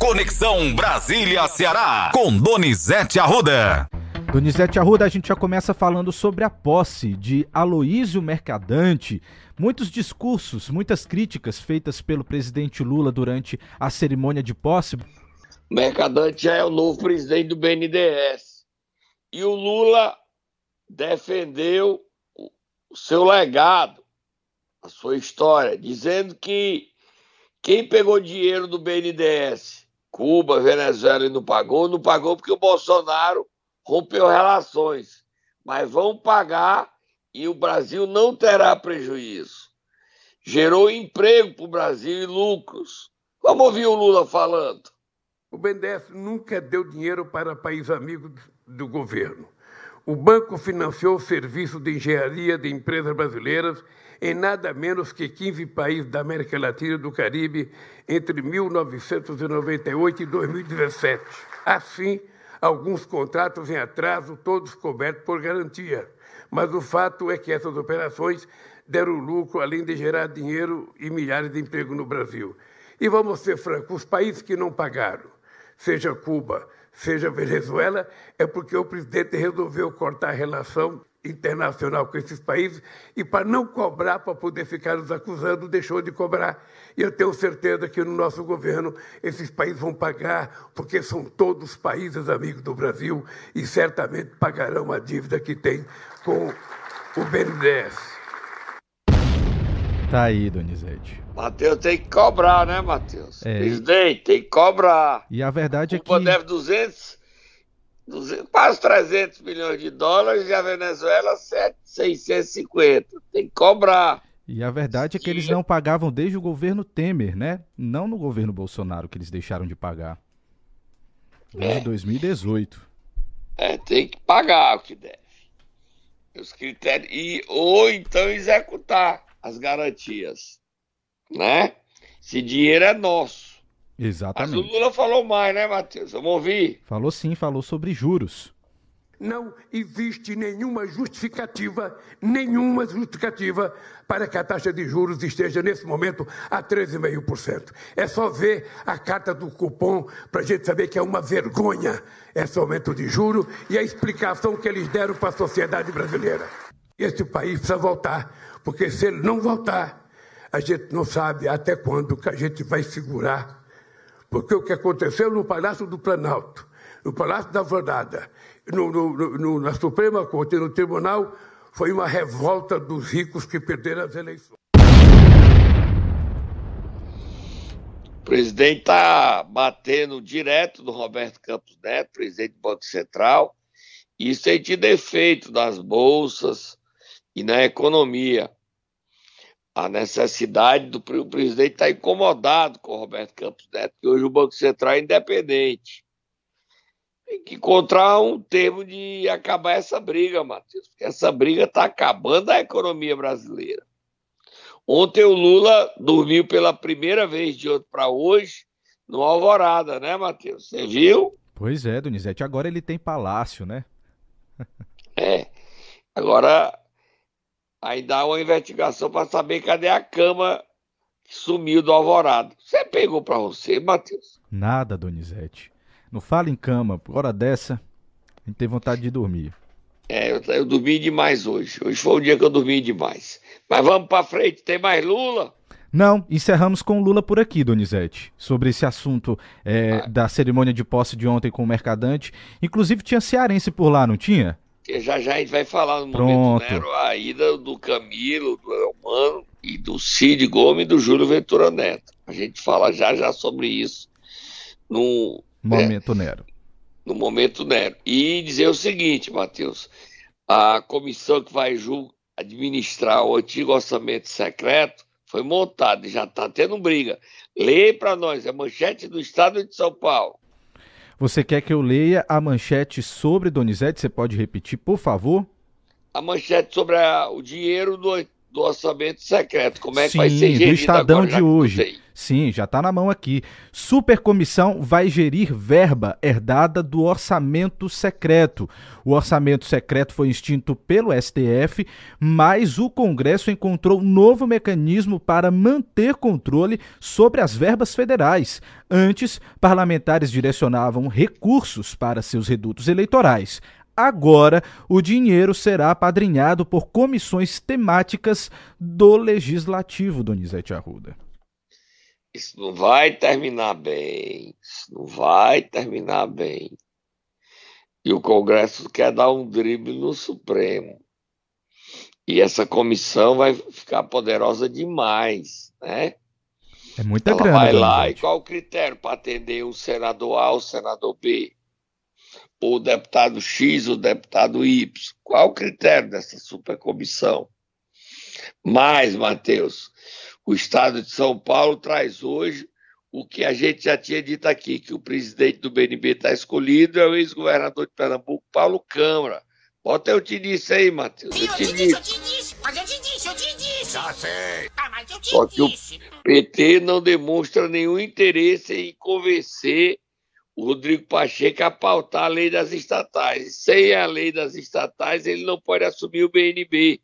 Conexão Brasília-Ceará, com Donizete Arruda. Donizete Arruda, a gente já começa falando sobre a posse de Aloísio Mercadante. Muitos discursos, muitas críticas feitas pelo presidente Lula durante a cerimônia de posse. Mercadante já é o novo presidente do BNDES. E o Lula defendeu o seu legado, a sua história, dizendo que quem pegou dinheiro do BNDES, Cuba, Venezuela e não pagou, não pagou porque o Bolsonaro rompeu relações. Mas vão pagar e o Brasil não terá prejuízo. Gerou emprego para o Brasil e lucros. Vamos ouvir o Lula falando. O BNDES nunca deu dinheiro para país amigo do governo. O banco financiou o serviço de engenharia de empresas brasileiras em nada menos que 15 países da América Latina e do Caribe entre 1998 e 2017. Assim, alguns contratos em atraso, todos cobertos por garantia. Mas o fato é que essas operações deram lucro, além de gerar dinheiro e milhares de empregos no Brasil. E vamos ser francos: os países que não pagaram, seja Cuba, seja Venezuela, é porque o presidente resolveu cortar a relação internacional com esses países e para não cobrar, para poder ficar nos acusando, deixou de cobrar. E eu tenho certeza que no nosso governo esses países vão pagar, porque são todos países amigos do Brasil e certamente pagarão a dívida que tem com o BNDES. Tá aí, Donizete. Matheus tem que cobrar, né, Matheus? É. Presidente, tem que cobrar. E a verdade Cuba é que. deve 200, 200, quase 300 milhões de dólares e a Venezuela 7, 650. Tem que cobrar. E a verdade é que eles não pagavam desde o governo Temer, né? Não no governo Bolsonaro que eles deixaram de pagar. Desde é. 2018. É, tem que pagar o que deve. Os critérios. E, ou então executar as garantias, né? Esse dinheiro é nosso. Exatamente. Mas o Lula falou mais, né, Matheus? Vamos ouvir? Falou sim, falou sobre juros. Não existe nenhuma justificativa, nenhuma justificativa para que a taxa de juros esteja nesse momento a 13,5%. É só ver a carta do cupom para a gente saber que é uma vergonha esse aumento de juros e a explicação que eles deram para a sociedade brasileira. Esse país precisa voltar, porque se ele não voltar, a gente não sabe até quando que a gente vai segurar. Porque o que aconteceu no Palácio do Planalto, no Palácio da Alvorada, no, no, no, na Suprema Corte e no Tribunal, foi uma revolta dos ricos que perderam as eleições. O presidente está batendo direto no Roberto Campos Neto, presidente do Banco Central. Isso tem tido efeito nas bolsas, e na economia. A necessidade do o presidente está incomodado com o Roberto Campos Neto, que hoje o Banco Central é independente. Tem que encontrar um termo de acabar essa briga, Matheus, porque essa briga está acabando a economia brasileira. Ontem o Lula dormiu pela primeira vez de ontem para hoje no Alvorada, né, Matheus? Você viu? Pois é, Donizete. Agora ele tem palácio, né? é. Agora Aí dá uma investigação para saber cadê a cama que sumiu do Alvorado. Você pegou para você, Matheus? Nada, Donizete. Não fala em cama, por hora dessa, a gente tem vontade de dormir. É, eu, eu dormi demais hoje. Hoje foi o dia que eu dormi demais. Mas vamos para frente, tem mais Lula? Não, encerramos com Lula por aqui, Donizete, sobre esse assunto é, ah. da cerimônia de posse de ontem com o Mercadante. Inclusive tinha cearense por lá, não tinha? Que já já a gente vai falar no Pronto. momento Nero, a ida do Camilo, do Elmano e do Cid Gomes e do Júlio Ventura Neto. A gente fala já já sobre isso no momento né, Nero. No momento Nero. E dizer o seguinte, Matheus, a comissão que vai administrar o antigo orçamento secreto foi montada e já está tendo briga. Leia para nós, é manchete do Estado de São Paulo. Você quer que eu leia a manchete sobre Donizete? Você pode repetir, por favor? A manchete sobre a, o dinheiro do, do orçamento secreto. Como é que Sim, vai ser gerido do Estadão agora, de hoje. Sim, já está na mão aqui. Supercomissão vai gerir verba herdada do orçamento secreto. O orçamento secreto foi extinto pelo STF, mas o Congresso encontrou novo mecanismo para manter controle sobre as verbas federais. Antes, parlamentares direcionavam recursos para seus redutos eleitorais. Agora, o dinheiro será apadrinhado por comissões temáticas do Legislativo, Donizete Arruda. Isso não vai terminar bem. Isso não vai terminar bem. E o Congresso quer dar um drible no Supremo. E essa comissão vai ficar poderosa demais, né? É muita Ela grana. Vai lá e qual o critério para atender o senador A ou o senador B? O deputado X, o deputado Y. Qual o critério dessa supercomissão? Mas, Matheus, o Estado de São Paulo traz hoje o que a gente já tinha dito aqui, que o presidente do BNB está escolhido é o ex-governador de Pernambuco, Paulo Câmara. Bota eu te disse aí, Matheus. Eu, eu te disse, eu te disse, mas eu te disse, eu te disse. Já sei. Ah, mas eu te Só disse. que o PT não demonstra nenhum interesse em convencer o Rodrigo Pacheco a pautar a lei das estatais. Sem a lei das estatais, ele não pode assumir o BNB.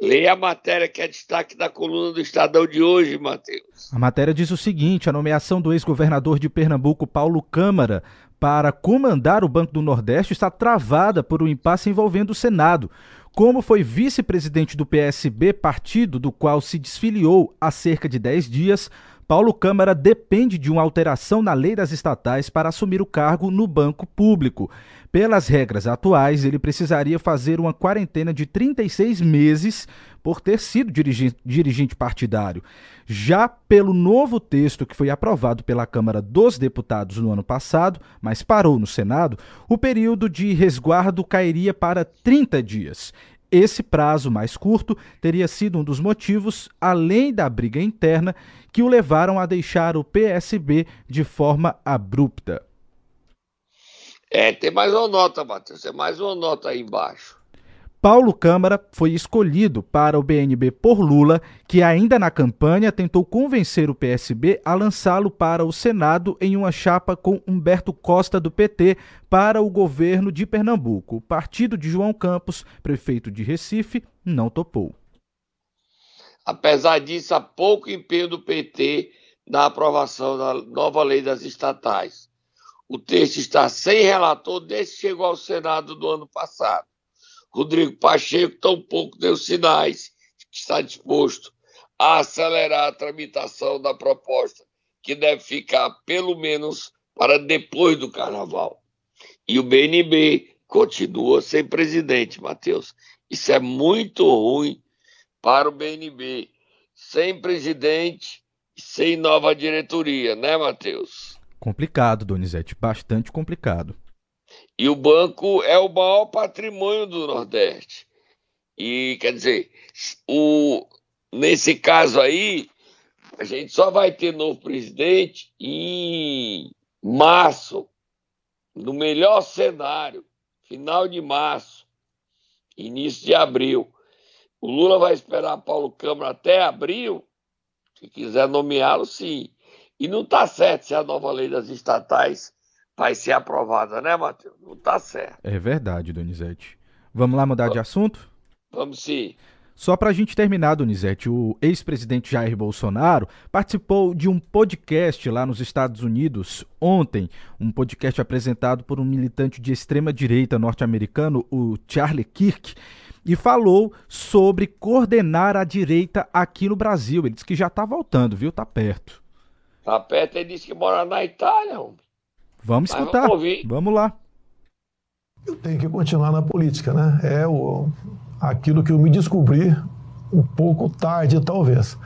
Leia a matéria que é destaque da coluna do Estadão de hoje, Matheus. A matéria diz o seguinte: a nomeação do ex-governador de Pernambuco, Paulo Câmara, para comandar o Banco do Nordeste está travada por um impasse envolvendo o Senado. Como foi vice-presidente do PSB, partido do qual se desfiliou há cerca de 10 dias, Paulo Câmara depende de uma alteração na lei das estatais para assumir o cargo no banco público. Pelas regras atuais, ele precisaria fazer uma quarentena de 36 meses por ter sido dirigente, dirigente partidário. Já pelo novo texto que foi aprovado pela Câmara dos Deputados no ano passado, mas parou no Senado, o período de resguardo cairia para 30 dias. Esse prazo mais curto teria sido um dos motivos, além da briga interna, que o levaram a deixar o PSB de forma abrupta. É, tem mais uma nota, Matheus, tem mais uma nota aí embaixo. Paulo Câmara foi escolhido para o BNB por Lula, que ainda na campanha tentou convencer o PSB a lançá-lo para o Senado em uma chapa com Humberto Costa do PT para o governo de Pernambuco. O partido de João Campos, prefeito de Recife, não topou. Apesar disso, há pouco empenho do PT na aprovação da nova lei das estatais. O texto está sem relator desde que chegou ao Senado do ano passado. Rodrigo Pacheco tampouco deu sinais de que está disposto a acelerar a tramitação da proposta, que deve ficar pelo menos para depois do carnaval. E o BNB continua sem presidente, Matheus. Isso é muito ruim para o BNB. Sem presidente sem nova diretoria, né, Matheus? Complicado, Donizete, bastante complicado. E o banco é o maior patrimônio do Nordeste. E, quer dizer, o, nesse caso aí, a gente só vai ter novo presidente em março, no melhor cenário, final de março, início de abril. O Lula vai esperar Paulo Câmara até abril, se quiser nomeá-lo, sim. E não está certo se a nova lei das estatais vai ser aprovada, né, Matheus? Não está certo. É verdade, Donizete. Vamos lá mudar de assunto? Vamos sim. Só para a gente terminar, Donizete, o ex-presidente Jair Bolsonaro participou de um podcast lá nos Estados Unidos ontem, um podcast apresentado por um militante de extrema-direita norte-americano, o Charlie Kirk, e falou sobre coordenar a direita aqui no Brasil. Ele disse que já está voltando, viu? Tá perto. Tá perto, ele disse que mora na Itália, homem. Vamos escutar. Vamos, vamos, lá. Eu tenho que continuar na política, né? É o, aquilo que eu me descobri um pouco tarde, talvez.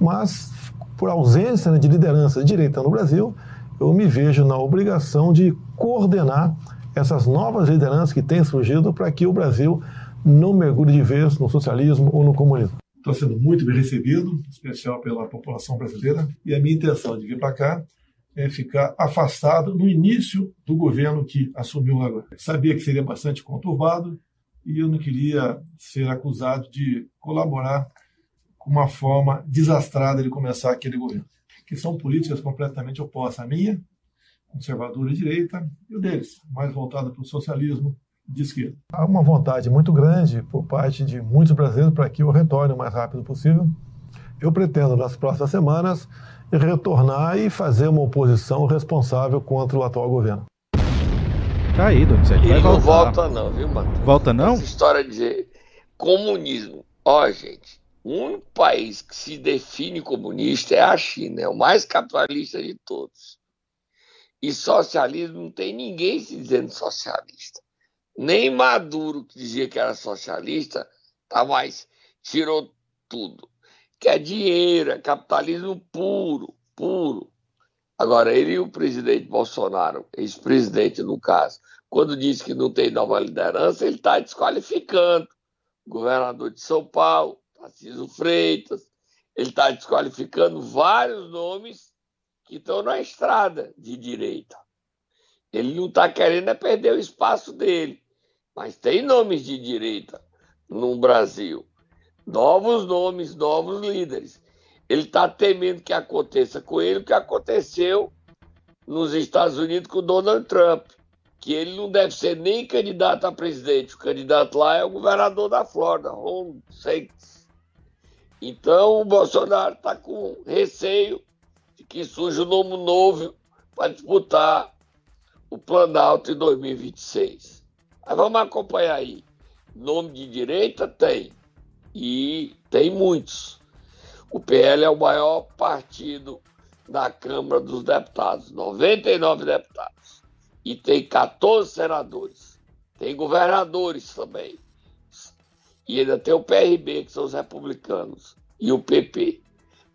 Mas, por ausência né, de liderança de direita no Brasil, eu me vejo na obrigação de coordenar essas novas lideranças que têm surgido para que o Brasil não mergulhe de vez no socialismo ou no comunismo. Estou sendo muito bem recebido, em especial pela população brasileira, e a minha intenção de vir para cá é, ficar afastado no início do governo que assumiu agora. Sabia que seria bastante conturbado e eu não queria ser acusado de colaborar uma forma desastrada de começar aquele governo, que são políticas completamente opostas à minha, conservadora e direita, e o deles, mais voltada para o socialismo de esquerda. Há uma vontade muito grande por parte de muitos brasileiros para que eu retorne o mais rápido possível. Eu pretendo, nas próximas semanas, retornar e fazer uma oposição responsável contra o atual governo. Tá aí, Donizete. Ele Vai não voltar. volta, não, viu, Matheus? Volta não? Essa história de dizer comunismo. Ó, gente, o único país que se define comunista é a China, é o mais capitalista de todos. E socialismo não tem ninguém se dizendo socialista. Nem Maduro, que dizia que era socialista, tá mais, tirou tudo. Que é dinheiro, é capitalismo puro, puro. Agora, ele e o presidente Bolsonaro, ex-presidente no caso, quando diz que não tem nova liderança, ele está desqualificando o governador de São Paulo, Tarcísio Freitas, ele está desqualificando vários nomes que estão na estrada de direita. Ele não está querendo é perder o espaço dele, mas tem nomes de direita no Brasil, novos nomes, novos líderes. Ele está temendo que aconteça com ele o que aconteceu nos Estados Unidos com o Donald Trump, que ele não deve ser nem candidato a presidente. O candidato lá é o governador da Flórida, Ron DeSantis. Então o Bolsonaro está com receio de que surja um nome novo para disputar o Planalto em 2026. Mas vamos acompanhar aí. Nome de direita tem. E tem muitos. O PL é o maior partido da Câmara dos Deputados, 99 deputados. E tem 14 senadores. Tem governadores também. E ainda tem o PRB, que são os republicanos, e o PP.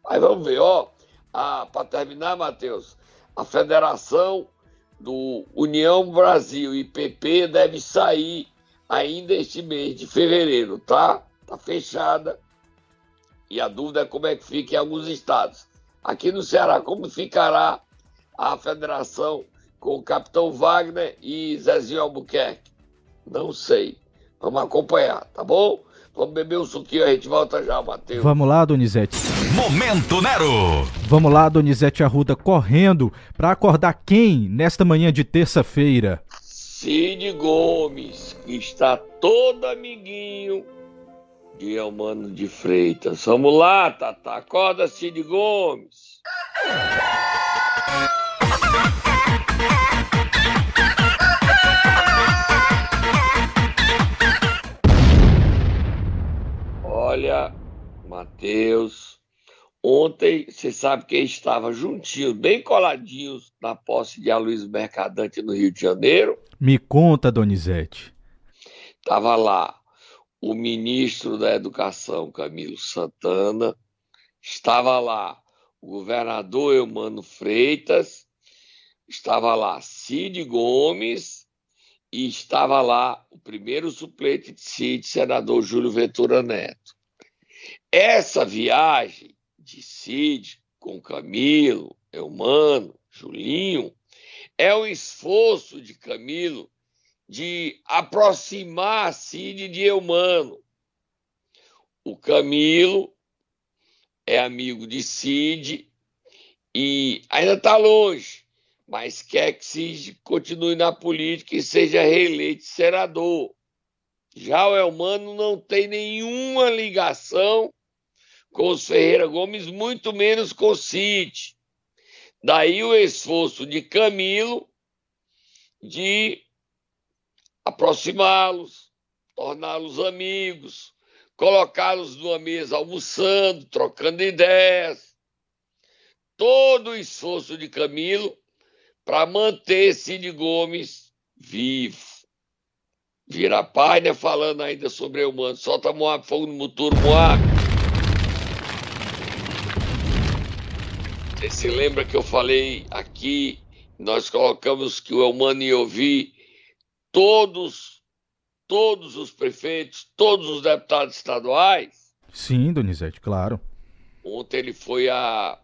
Mas vamos ver, ó. Para terminar, Matheus, a federação do União Brasil e PP deve sair ainda este mês de fevereiro, tá? Tá fechada. E a dúvida é como é que fica em alguns estados. Aqui no Ceará, como ficará a federação com o capitão Wagner e Zezinho Albuquerque? Não sei. Vamos acompanhar, tá bom? Vamos beber um suquinho, a gente volta já, Matheus. Vamos lá, Donizete. Momento Nero. Vamos lá, Donizete Arruda, correndo para acordar quem nesta manhã de terça-feira? Cid Gomes, que está todo amiguinho de Elmano de Freitas. Vamos lá, Tata. Acorda, Cid Gomes. Olha, Matheus, ontem você sabe quem estava juntinhos, bem coladinhos na posse de Aloysio Mercadante no Rio de Janeiro? Me conta, Donizete. Estava lá o ministro da Educação, Camilo Santana, estava lá o governador Eumano Freitas, estava lá Cid Gomes e estava lá o primeiro suplente de Cid, senador Júlio Ventura Neto. Essa viagem de Cid com Camilo, Eumano, Julinho, é um esforço de Camilo de aproximar Cid de Eumano. O Camilo é amigo de Cid e ainda está longe, mas quer que Cid continue na política e seja reeleito senador. Já o Elmano não tem nenhuma ligação com os Ferreira Gomes, muito menos com Cid. Daí o esforço de Camilo de aproximá-los, torná-los amigos, colocá-los numa mesa almoçando, trocando ideias. Todo o esforço de Camilo para manter Cid Gomes vivo. Vira página falando ainda sobre o humano. Solta Moab, fogo no muturo, Moab. Você se lembra que eu falei aqui, nós colocamos que o Elmano ia ouvir todos, todos os prefeitos, todos os deputados estaduais. Sim, Donizete, claro. Ontem ele foi a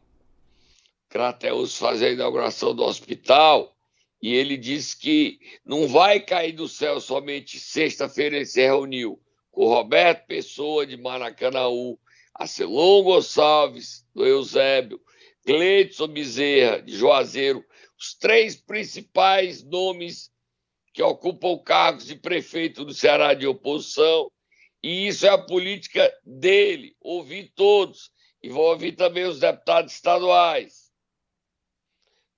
Crateus fazer a inauguração do hospital e ele disse que não vai cair do céu somente sexta-feira ele se reuniu com o Roberto Pessoa de Maracanaú, Arcelon Gonçalves, do Eusébio, Gleidson Bezerra, de Juazeiro, os três principais nomes que ocupam cargos de prefeito do Ceará de oposição, e isso é a política dele, ouvir todos, e vou ouvir também os deputados estaduais.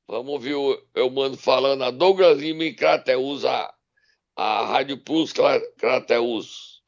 Vamos ouvir o Eumano falando, a Douglas Lima em Crateus, a, a Rádio Plus Crateus.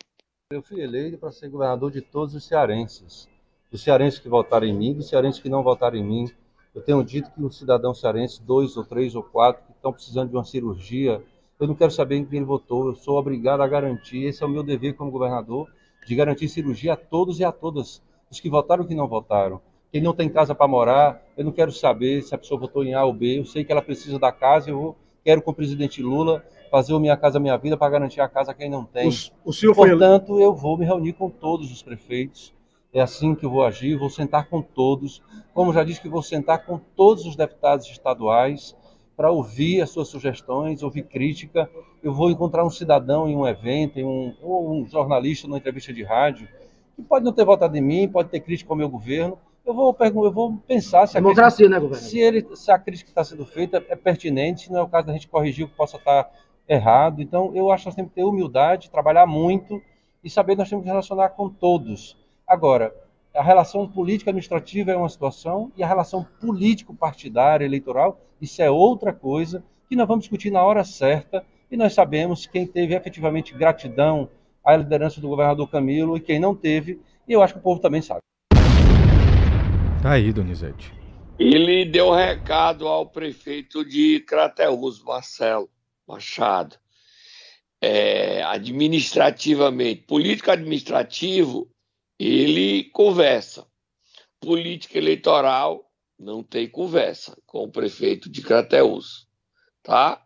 Eu fui eleito para ser governador de todos os cearenses. Dos cearenses que votaram em mim, dos cearenses que não votaram em mim. Eu tenho dito que um cidadão cearense, dois ou três ou quatro, que estão precisando de uma cirurgia, eu não quero saber em quem ele votou, eu sou obrigado a garantir, esse é o meu dever como governador, de garantir cirurgia a todos e a todas, os que votaram e que não votaram. Quem não tem casa para morar, eu não quero saber se a pessoa votou em A ou B, eu sei que ela precisa da casa, eu vou, quero com o presidente Lula fazer o Minha Casa Minha Vida para garantir a casa a quem não tem. O, o senhor Portanto, foi... eu vou me reunir com todos os prefeitos, é assim que eu vou agir, vou sentar com todos, como já disse que vou sentar com todos os deputados estaduais, para ouvir as suas sugestões, ouvir crítica. Eu vou encontrar um cidadão em um evento, em um, ou um jornalista numa entrevista de rádio, que pode não ter votado em mim, pode ter crítica ao meu governo. Eu vou, eu vou pensar se a, crítica, né? Se, ele, se a crítica que está sendo feita é pertinente, se não é o caso da gente corrigir o que possa estar errado. Então, eu acho que nós temos que ter humildade, trabalhar muito e saber que nós temos que relacionar com todos. Agora, a relação política administrativa é uma situação e a relação político-partidária eleitoral, isso é outra coisa que nós vamos discutir na hora certa e nós sabemos quem teve efetivamente gratidão à liderança do governador Camilo e quem não teve, e eu acho que o povo também sabe. Tá aí, Donizete. Ele deu um recado ao prefeito de Crateús, Marcelo Machado. É, administrativamente, político administrativo ele conversa. Política eleitoral não tem conversa com o prefeito de Crateus, tá?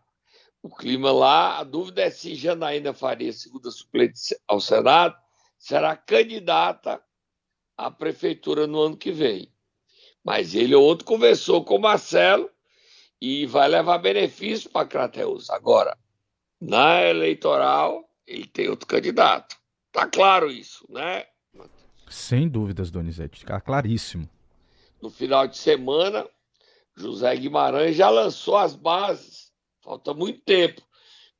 O clima lá, a dúvida é se Janaína Faria, segunda suplente ao Senado, será candidata à prefeitura no ano que vem. Mas ele ontem conversou com o Marcelo e vai levar benefício para Crateus. Agora, na eleitoral, ele tem outro candidato. Tá claro isso, né? Sem dúvidas, Donizete, fica claríssimo. No final de semana, José Guimarães já lançou as bases, falta muito tempo,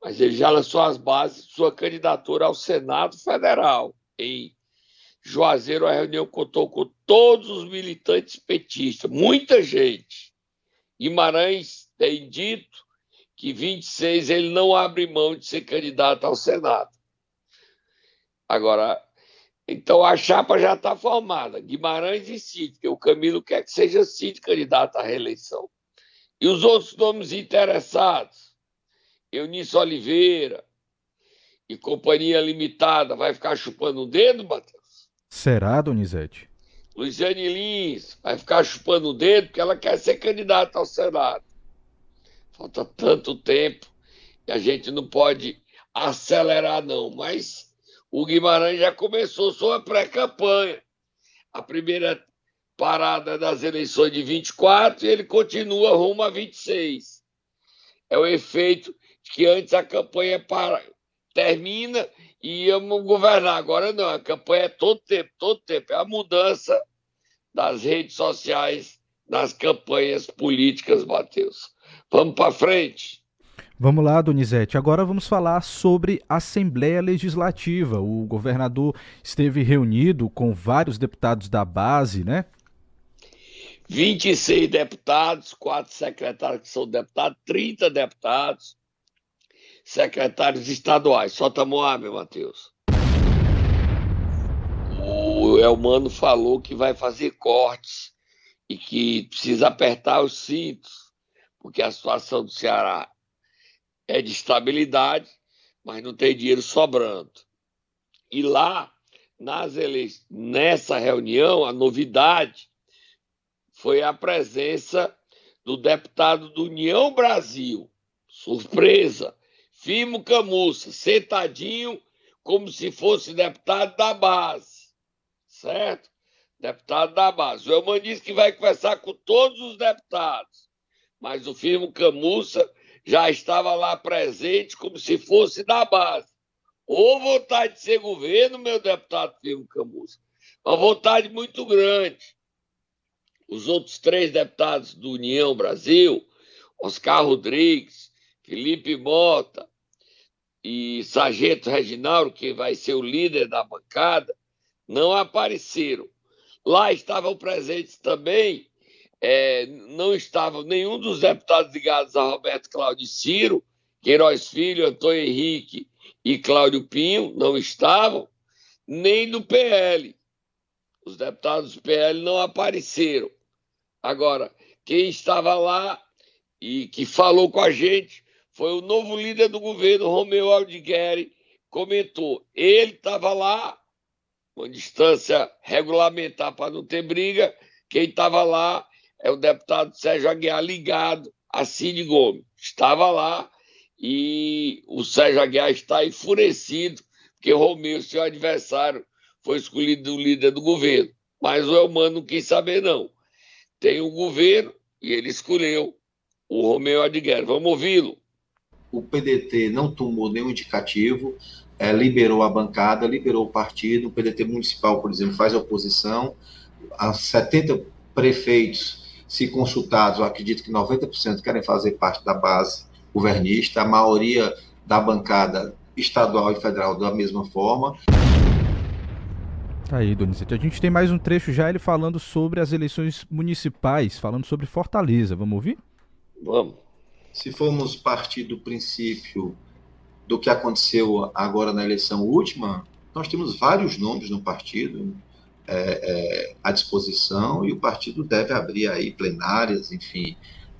mas ele já lançou as bases de sua candidatura ao Senado Federal. Em Juazeiro, a reunião contou com todos os militantes petistas, muita gente. Guimarães tem dito que 26 ele não abre mão de ser candidato ao Senado. Agora, então a chapa já está formada. Guimarães e Cid, porque o Camilo quer que seja Cid candidato à reeleição. E os outros nomes interessados, Eunice Oliveira e Companhia Limitada, vai ficar chupando o dedo, Matheus? Será, Donizete? Luiziane Lins vai ficar chupando o dedo porque ela quer ser candidata ao Senado. Falta tanto tempo e a gente não pode acelerar, não, mas o Guimarães já começou sua pré-campanha. A primeira parada das eleições de 24 e ele continua rumo a 26. É o efeito de que antes a campanha para, termina e íamos governar. Agora não, a campanha é todo tempo, todo tempo. É a mudança das redes sociais nas campanhas políticas, Matheus. Vamos para frente. Vamos lá, Donizete. Agora vamos falar sobre Assembleia Legislativa. O governador esteve reunido com vários deputados da base, né? 26 deputados, quatro secretários que são deputados, 30 deputados, secretários estaduais. Solta Moab, Matheus. O Elmano falou que vai fazer cortes e que precisa apertar os cintos, porque a situação do Ceará é de estabilidade, mas não tem dinheiro sobrando. E lá, ele... nessa reunião, a novidade foi a presença do deputado do União Brasil. Surpresa! Fimo Camussa, sentadinho como se fosse deputado da base. Certo? Deputado da base. O Elman disse que vai conversar com todos os deputados, mas o Firmo Camussa já estava lá presente como se fosse da base. Ou vontade de ser governo, meu deputado Firmo Camus. Uma vontade muito grande. Os outros três deputados do União Brasil, Oscar Rodrigues, Felipe Mota e Sargento Reginaldo, que vai ser o líder da bancada, não apareceram. Lá estavam presentes também, é, não estavam nenhum dos deputados ligados a Roberto Cláudio Ciro, Queiroz Filho, Antônio Henrique e Cláudio Pinho, não estavam, nem do PL. Os deputados do PL não apareceram. Agora, quem estava lá e que falou com a gente foi o novo líder do governo, Romeu Aldigueri, comentou. Ele estava lá, uma distância regulamentar para não ter briga. Quem estava lá é o deputado Sérgio Aguiar, ligado a Cid Gomes. Estava lá e o Sérgio Aguiar está enfurecido, porque Romeu, seu adversário, foi escolhido o líder do governo. Mas o Elmano não quis saber, não. Tem o governo e ele escolheu o Romeu Adguer. Vamos ouvi-lo. O PDT não tomou nenhum indicativo, é, liberou a bancada, liberou o partido. O PDT municipal, por exemplo, faz oposição. A 70 prefeitos, se consultados, eu acredito que 90% querem fazer parte da base governista. A maioria da bancada estadual e federal da mesma forma. Tá aí, Donizete. A gente tem mais um trecho já ele falando sobre as eleições municipais, falando sobre Fortaleza. Vamos ouvir? Vamos. Se formos partir do princípio do que aconteceu agora na eleição última, nós temos vários nomes no partido é, é, à disposição e o partido deve abrir aí plenárias, enfim,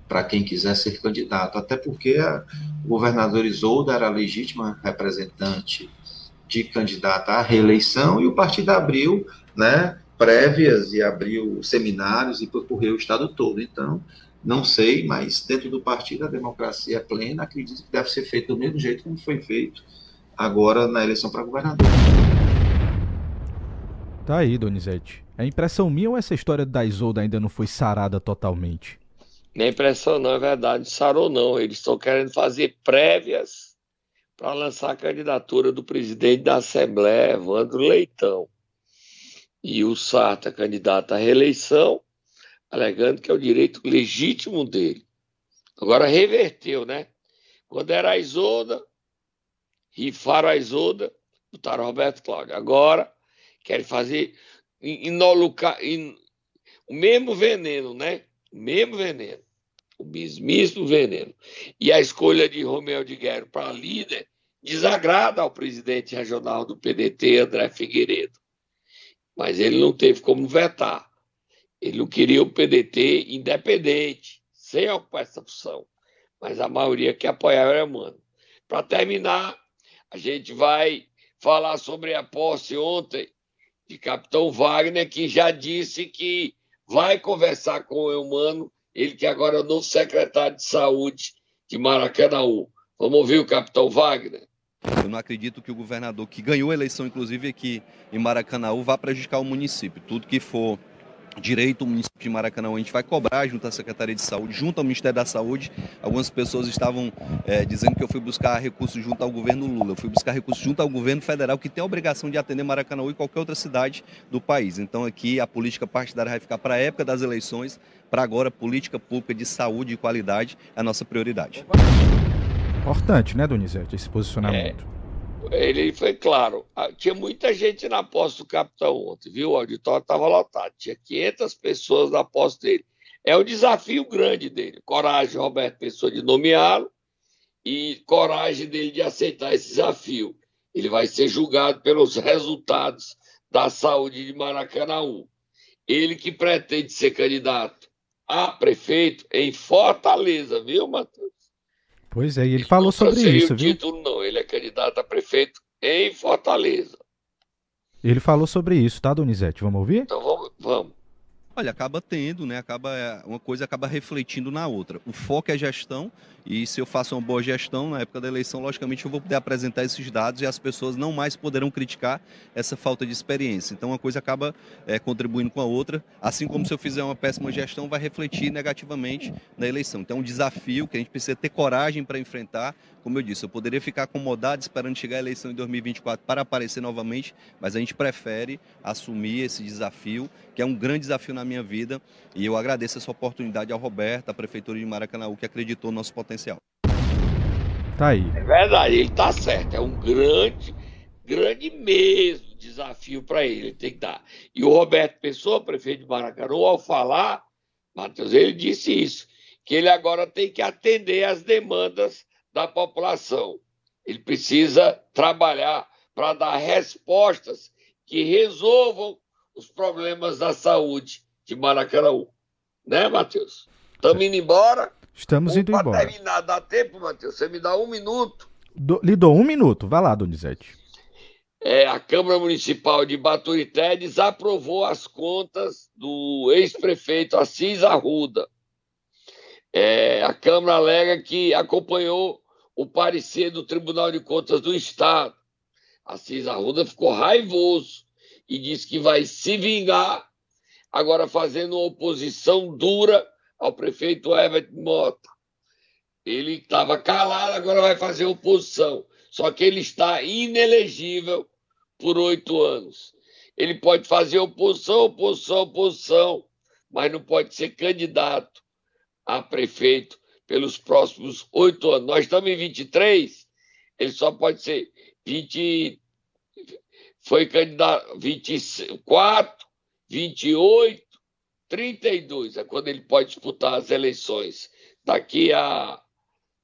para quem quiser ser candidato. Até porque a, o governador Isolda era legítima representante de candidata à reeleição e o partido abriu né, prévias e abriu seminários e percorreu o estado todo. Então, não sei, mas dentro do partido a democracia é plena, acredito que deve ser feito do mesmo jeito como foi feito agora na eleição para governador. Tá aí, Donizete. É impressão minha ou essa história da Isolda ainda não foi sarada totalmente? Minha impressão não é verdade, sarou não. Eles estão querendo fazer prévias para lançar a candidatura do presidente da Assembleia, Evandro Leitão. E o Sarta, candidato à reeleição, alegando que é o direito legítimo dele. Agora reverteu, né? Quando era a Isolda, rifaram a Isolda, botaram Roberto Cláudio. Agora querem fazer inolucar, in, o mesmo veneno, né? O mesmo veneno o mesmo veneno. E a escolha de Romeu de Guerra para líder desagrada ao presidente regional do PDT, André Figueiredo. Mas ele não teve como vetar. Ele não queria o PDT independente, sem ocupar essa função. Mas a maioria que apoiava era Mano. Para terminar, a gente vai falar sobre a posse ontem de Capitão Wagner, que já disse que vai conversar com o Eumano ele que agora é o novo secretário de saúde de Maracanãú. Vamos ouvir o capitão Wagner? Eu não acredito que o governador, que ganhou a eleição, inclusive aqui em Maracanãú, vá prejudicar o município. Tudo que for direito, o município de Maracanã, a gente vai cobrar junto à Secretaria de Saúde, junto ao Ministério da Saúde. Algumas pessoas estavam é, dizendo que eu fui buscar recursos junto ao governo Lula. Eu fui buscar recursos junto ao governo federal, que tem a obrigação de atender Maracanã e qualquer outra cidade do país. Então aqui a política partidária vai ficar para a época das eleições, para agora política pública de saúde e qualidade é a nossa prioridade. Importante, né, Donizete, esse posicionamento. É ele foi claro. Tinha muita gente na posse do capitão ontem, viu? O auditório estava lotado. Tinha 500 pessoas na posse dele. É um desafio grande dele. Coragem, Roberto Pessoa, de nomeá-lo e coragem dele de aceitar esse desafio. Ele vai ser julgado pelos resultados da saúde de Maracanãú. Ele que pretende ser candidato a prefeito em Fortaleza, viu, Matheus? Pois é, e ele falou sobre isso, viu? título, não. Ele é candidato a prefeito em Fortaleza. Ele falou sobre isso, tá, Donizete? Vamos ouvir? Então vamos. vamos. Olha, acaba tendo, né? Acaba, é, uma coisa acaba refletindo na outra. O foco é gestão, e se eu faço uma boa gestão na época da eleição, logicamente eu vou poder apresentar esses dados e as pessoas não mais poderão criticar essa falta de experiência. Então uma coisa acaba é, contribuindo com a outra, assim como se eu fizer uma péssima gestão, vai refletir negativamente na eleição. Então é um desafio que a gente precisa ter coragem para enfrentar. Como eu disse, eu poderia ficar acomodado esperando chegar a eleição em 2024 para aparecer novamente, mas a gente prefere assumir esse desafio, que é um grande desafio na minha vida, e eu agradeço essa oportunidade ao Roberto, à Prefeitura de Maracanã, que acreditou no nosso potencial. Tá aí. É verdade, ele tá certo. É um grande, grande mesmo desafio para ele. Ele tem que dar. E o Roberto Pessoa, prefeito de Maracanã, ao falar, Matheus, ele disse isso, que ele agora tem que atender às demandas da população. Ele precisa trabalhar para dar respostas que resolvam os problemas da saúde de Maracanã. Né, Matheus? Estamos indo embora. Estamos indo pra embora. terminar, dá tempo, Matheus? Você me dá um minuto. Do, lhe dou um minuto. Vai lá, Donizete. É, a Câmara Municipal de Baturité desaprovou as contas do ex-prefeito Assis Arruda. É, a Câmara alega que acompanhou o parecer do Tribunal de Contas do Estado. Assis Arruda ficou raivoso e disse que vai se vingar, agora fazendo uma oposição dura ao prefeito Herbert Mota. Ele estava calado, agora vai fazer oposição. Só que ele está inelegível por oito anos. Ele pode fazer oposição, oposição, oposição, mas não pode ser candidato a prefeito pelos próximos oito anos. Nós estamos em 23, ele só pode ser 20. Foi candidato 24, 28, 32 é quando ele pode disputar as eleições. Daqui a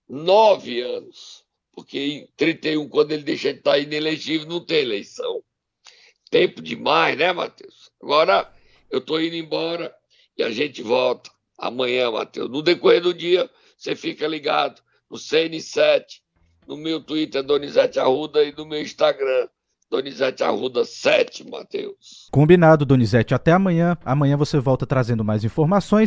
nove anos. Porque em 31, quando ele deixa de estar inelegível, não tem eleição. Tempo demais, né, Matheus? Agora eu estou indo embora e a gente volta amanhã, Matheus. No decorrer do dia, você fica ligado no CN7, no meu Twitter, Donizete Arruda, e no meu Instagram, Donizete Arruda 7, Matheus. Combinado, Donizete. Até amanhã. Amanhã você volta trazendo mais informações.